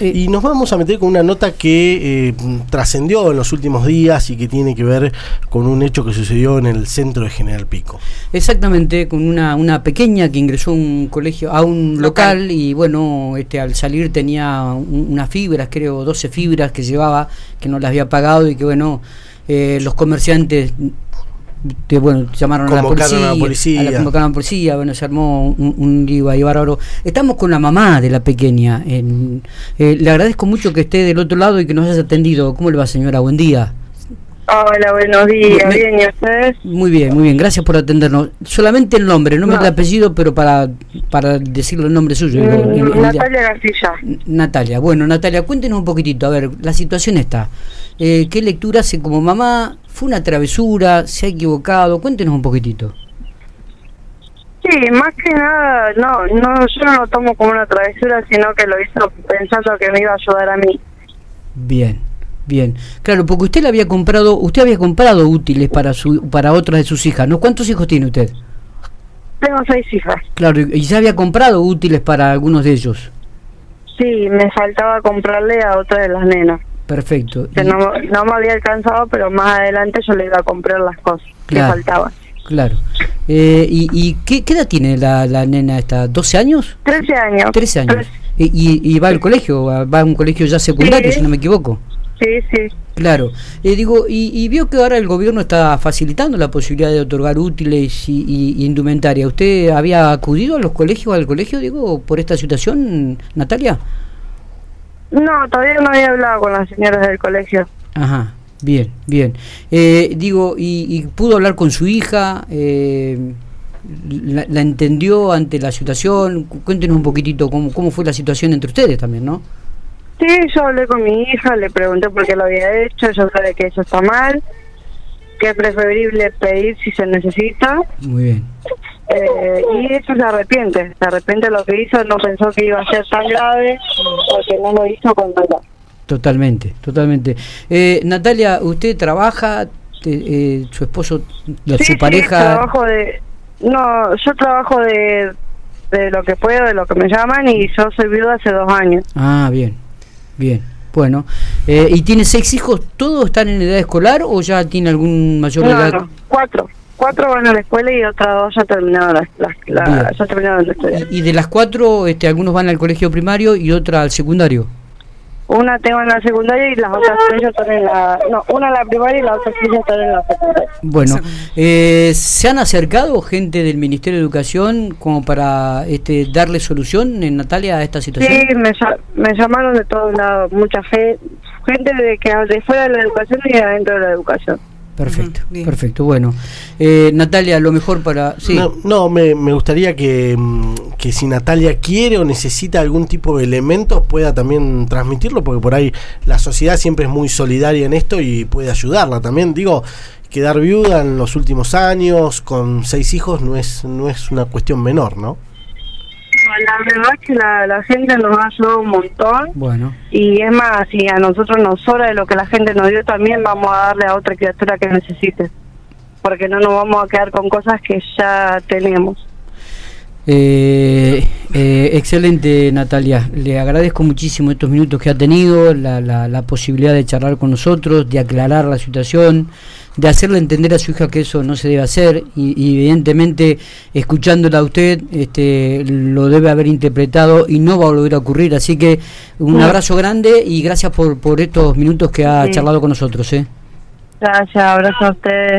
Y nos vamos a meter con una nota que eh, trascendió en los últimos días y que tiene que ver con un hecho que sucedió en el centro de General Pico. Exactamente, con una, una pequeña que ingresó a un colegio, a un local, y bueno, este al salir tenía unas fibras, creo 12 fibras que llevaba, que no las había pagado y que bueno, eh, los comerciantes bueno, llamaron a la policía, a la convocaron a la policía, bueno, se armó un, un lío ahí bárbaro. Estamos con la mamá de la pequeña. En, eh, le agradezco mucho que esté del otro lado y que nos haya atendido. ¿Cómo le va, señora? Buen día. Hola, buenos días. bien, ¿y ustedes? Muy bien, muy bien. Gracias por atendernos. Solamente el nombre, no, me el apellido, pero para, para decirle el nombre suyo. Mm, Natalia García. Natalia. Bueno, Natalia, cuéntenos un poquitito. A ver, la situación está. Eh, ¿Qué lectura hace como mamá? ¿Fue una travesura? ¿Se ha equivocado? Cuéntenos un poquitito. Sí, más que nada, no, no, yo no lo tomo como una travesura, sino que lo hizo pensando que me iba a ayudar a mí. Bien. Bien, claro, porque usted le había comprado, usted había comprado útiles para su, para otras de sus hijas, ¿no? ¿Cuántos hijos tiene usted? Tengo seis hijas. Claro, y ya había comprado útiles para algunos de ellos. Sí, me faltaba comprarle a otra de las nenas. Perfecto. no, no, me había alcanzado, pero más adelante yo le iba a comprar las cosas que faltaban. Claro. Eh, ¿Y, y qué, edad tiene la, la nena esta? ¿12 años? 13 años. 13 años. ¿Y, y, va al colegio? ¿Va a un colegio ya secundario, si no me equivoco? Sí, sí. Claro. Eh, digo, y, vio que ahora el gobierno está facilitando la posibilidad de otorgar útiles y, indumentaria. ¿Usted había acudido a los colegios, al colegio, digo, por esta situación, Natalia? No, todavía no había hablado con las señoras del colegio. Ajá, bien, bien. Eh, digo, y, pudo hablar con su hija? Eh, la, entendió ante la situación? Cuéntenos un poquitito cómo, cómo fue la situación entre ustedes también, ¿no? Sí, yo hablé con mi hija, le pregunté por qué lo había hecho, yo sabe que eso está mal, que es preferible pedir si se necesita. Muy bien. Eh, y eso se arrepiente, se arrepiente de lo que hizo, no pensó que iba a ser tan grave porque no lo hizo con verdad. Totalmente, totalmente. Eh, Natalia, ¿usted trabaja? Eh, ¿Su esposo, su pareja? Sí, trabajo de... No, yo trabajo de, de lo que puedo, de lo que me llaman y yo soy viuda hace dos años. Ah, bien, Bien, bueno. Eh, ¿Y tiene seis hijos? ¿Todos están en edad escolar o ya tiene algún mayor no, edad? No, cuatro. Cuatro van a la escuela y otras dos ya terminaron la, ya terminaron de estudiar. ¿Y de las cuatro, este, algunos van al colegio primario y otra al secundario? Una tengo en la secundaria y las otras tres están en la... No, una en la primaria y las otras tres están en la secundaria. Bueno, eh, ¿se han acercado gente del Ministerio de Educación como para este, darle solución, en Natalia, a esta situación? Sí, me, me llamaron de todos lados, mucha fe, gente de, que, de fuera de la educación y de adentro de la educación. Perfecto, perfecto. Bueno, eh, Natalia, lo mejor para... Sí. No, me, me, gustaría que, mm, que, si Natalia quiere o necesita algún tipo de elementos pueda también transmitirlo, porque por ahí la sociedad siempre es muy solidaria en esto y puede ayudarla también. Digo, quedar viuda en los últimos años con seis hijos no es, no es una cuestión menor, ¿no? La verdad es que la, gente nos ha ayudado un montón. Bueno. Y es más, si a nosotros nos sobra de lo que la gente nos dio, también vamos a darle a otra criatura que necesite. Porque no nos vamos a quedar con cosas que ya tenemos. Eh, eh, excelente Natalia, le agradezco muchísimo estos minutos que ha tenido, la, la, la posibilidad de charlar con nosotros, de aclarar la situación de hacerle entender a su hija que eso no se debe hacer y, evidentemente escuchándola a usted este, lo debe haber interpretado y no va a volver a ocurrir. Así que un abrazo grande y gracias por, por estos minutos que ha charlado con nosotros. ¿eh? Gracias, abrazo a ustedes.